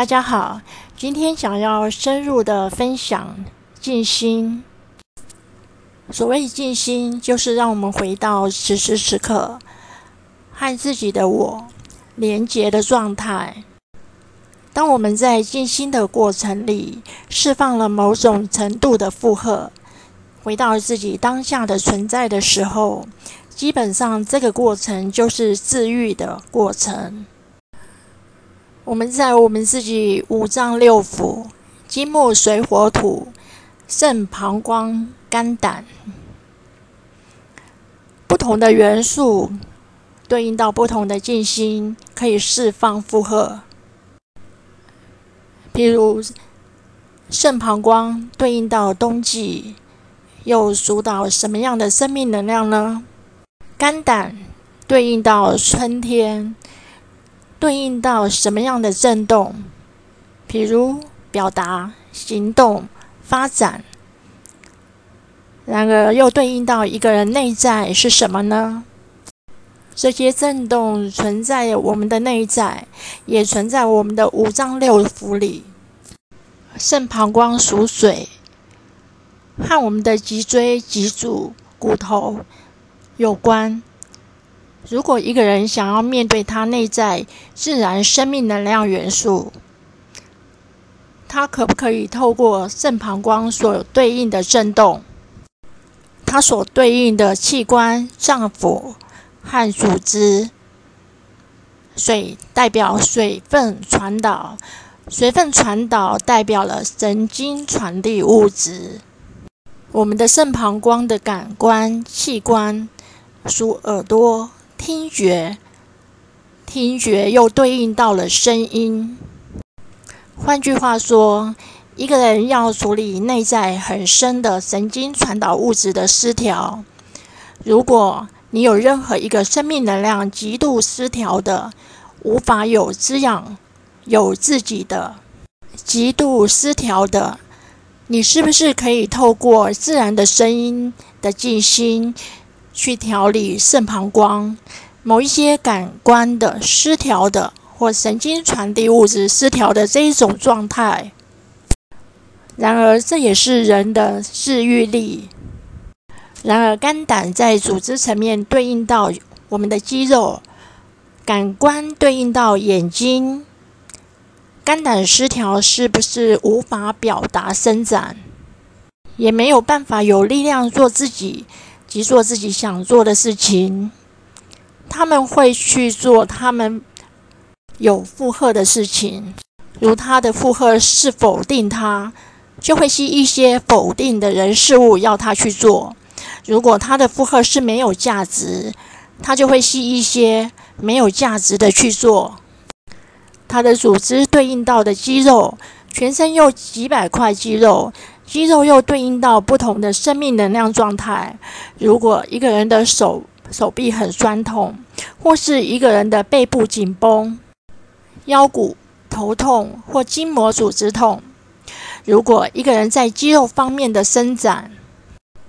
大家好，今天想要深入的分享静心。所谓静心，就是让我们回到此时此刻，和自己的我连结的状态。当我们在静心的过程里，释放了某种程度的负荷，回到自己当下的存在的时候，基本上这个过程就是治愈的过程。我们在我们自己五脏六腑、金木水火土、肾、膀胱、肝胆不同的元素，对应到不同的静心，可以释放负荷。譬如肾、膀胱对应到冬季，又主导什么样的生命能量呢？肝胆对应到春天。对应到什么样的震动？比如表达、行动、发展。然而，又对应到一个人内在是什么呢？这些震动存在我们的内在，也存在我们的五脏六腑里。肾、膀胱属水，和我们的脊椎、脊柱、骨头有关。如果一个人想要面对他内在自然生命能量元素，他可不可以透过肾膀胱所对应的震动，它所对应的器官、脏腑和组织？水代表水分传导，水分传导代表了神经传递物质。我们的肾膀胱的感官器官属耳朵。听觉，听觉又对应到了声音。换句话说，一个人要处理内在很深的神经传导物质的失调，如果你有任何一个生命能量极度失调的，无法有滋养、有自己的极度失调的，你是不是可以透过自然的声音的静心？去调理肾膀胱某一些感官的失调的，或神经传递物质失调的这一种状态。然而，这也是人的治愈力。然而，肝胆在组织层面对应到我们的肌肉，感官对应到眼睛。肝胆失调是不是无法表达伸展，也没有办法有力量做自己？及做自己想做的事情，他们会去做他们有负荷的事情。如他的负荷是否定他，就会吸一些否定的人事物要他去做；如果他的负荷是没有价值，他就会吸一些没有价值的去做。他的组织对应到的肌肉，全身有几百块肌肉。肌肉又对应到不同的生命能量状态。如果一个人的手手臂很酸痛，或是一个人的背部紧绷、腰骨头痛或筋膜组织痛，如果一个人在肌肉方面的伸展，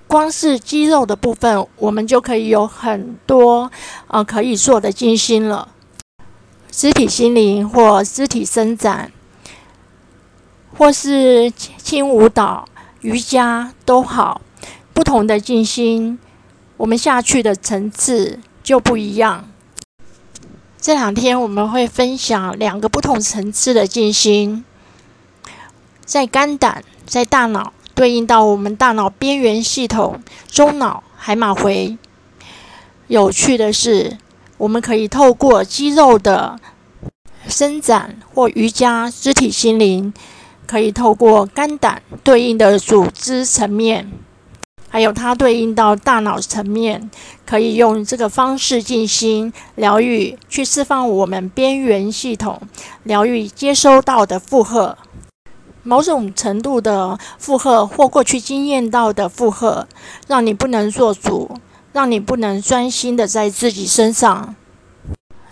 光是肌肉的部分，我们就可以有很多啊可以做的静心了。肢体心灵或肢体伸展，或是轻舞蹈。瑜伽都好，不同的静心，我们下去的层次就不一样。这两天我们会分享两个不同层次的静心，在肝胆，在大脑对应到我们大脑边缘系统、中脑、海马回。有趣的是，我们可以透过肌肉的伸展或瑜伽、肢体心灵。可以透过肝胆对应的组织层面，还有它对应到大脑层面，可以用这个方式进行疗愈，去释放我们边缘系统疗愈接收到的负荷，某种程度的负荷或过去经验到的负荷，让你不能做主，让你不能专心的在自己身上。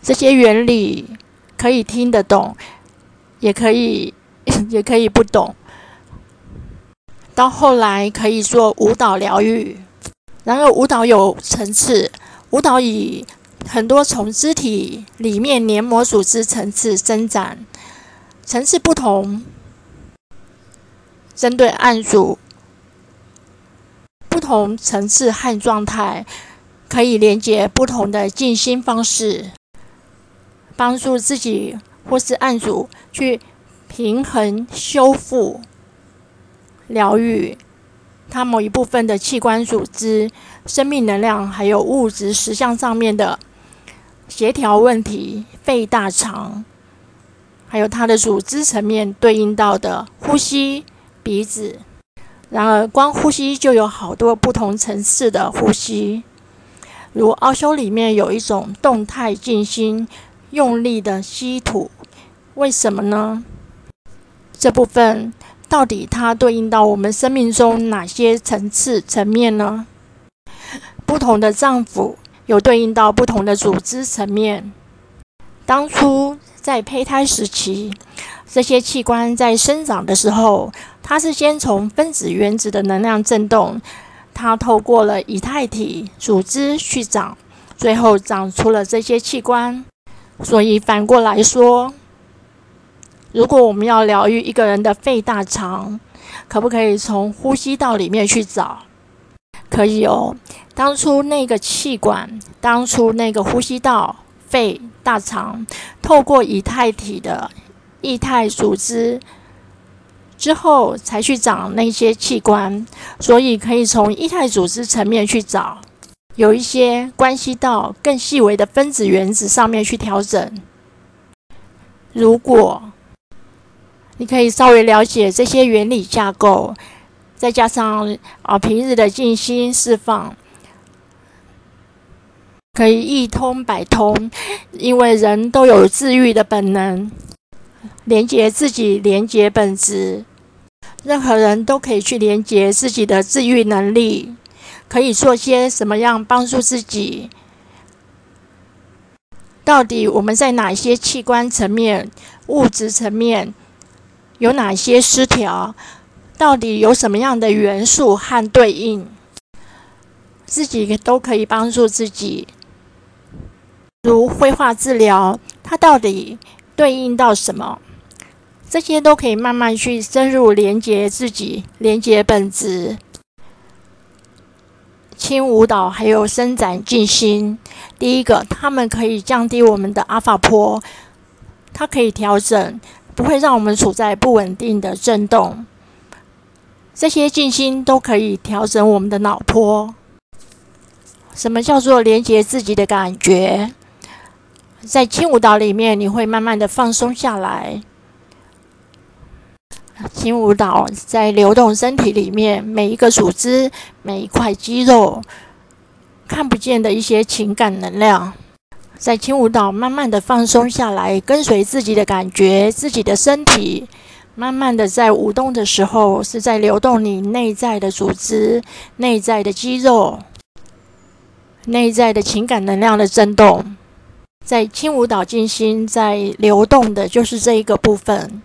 这些原理可以听得懂，也可以。也可以不懂，到后来可以做舞蹈疗愈。然而，舞蹈有层次，舞蹈以很多从肢体里面黏膜组织层次伸展，层次不同，针对案组不同层次和状态，可以连接不同的静心方式，帮助自己或是案组去平衡、修复、疗愈它某一部分的器官组织、生命能量，还有物质实相上面的协调问题，肺、大肠。还有它的组织层面对应到的呼吸、鼻子。然而，光呼吸就有好多不同层次的呼吸。如奥修里面有一种动态静心、用力的吸吐，为什么呢？这部分到底它对应到我们生命中哪些层次层面呢？不同的脏腑有对应到不同的组织层面。当初。在胚胎时期，这些器官在生长的时候，它是先从分子原子的能量振动，它透过了以太体组织去长，最后长出了这些器官。所以反过来说，如果我们要疗愈一个人的肺大肠，可不可以从呼吸道里面去找？可以哦。当初那个气管，当初那个呼吸道。肺、大肠透过以太体的液态组织之后，才去长那些器官，所以可以从液态组织层面去找，有一些关系到更细微的分子原子上面去调整。如果你可以稍微了解这些原理架构，再加上啊平日的静心释放。可以一通百通，因为人都有治愈的本能，连接自己，连接本质。任何人都可以去连接自己的治愈能力，可以做些什么样帮助自己？到底我们在哪些器官层面、物质层面有哪些失调？到底有什么样的元素和对应？自己都可以帮助自己。如绘画治疗，它到底对应到什么？这些都可以慢慢去深入连接自己，连接本质。轻舞蹈还有伸展静心，第一个，它们可以降低我们的阿法波，它可以调整，不会让我们处在不稳定的震动。这些静心都可以调整我们的脑波。什么叫做连接自己的感觉？在轻舞蹈里面，你会慢慢的放松下来。轻舞蹈在流动身体里面，每一个组织、每一块肌肉，看不见的一些情感能量，在轻舞蹈慢慢的放松下来，跟随自己的感觉，自己的身体，慢慢的在舞动的时候，是在流动你内在的组织、内在的肌肉、内在的情感能量的震动。在轻舞蹈进行，在流动的，就是这一个部分。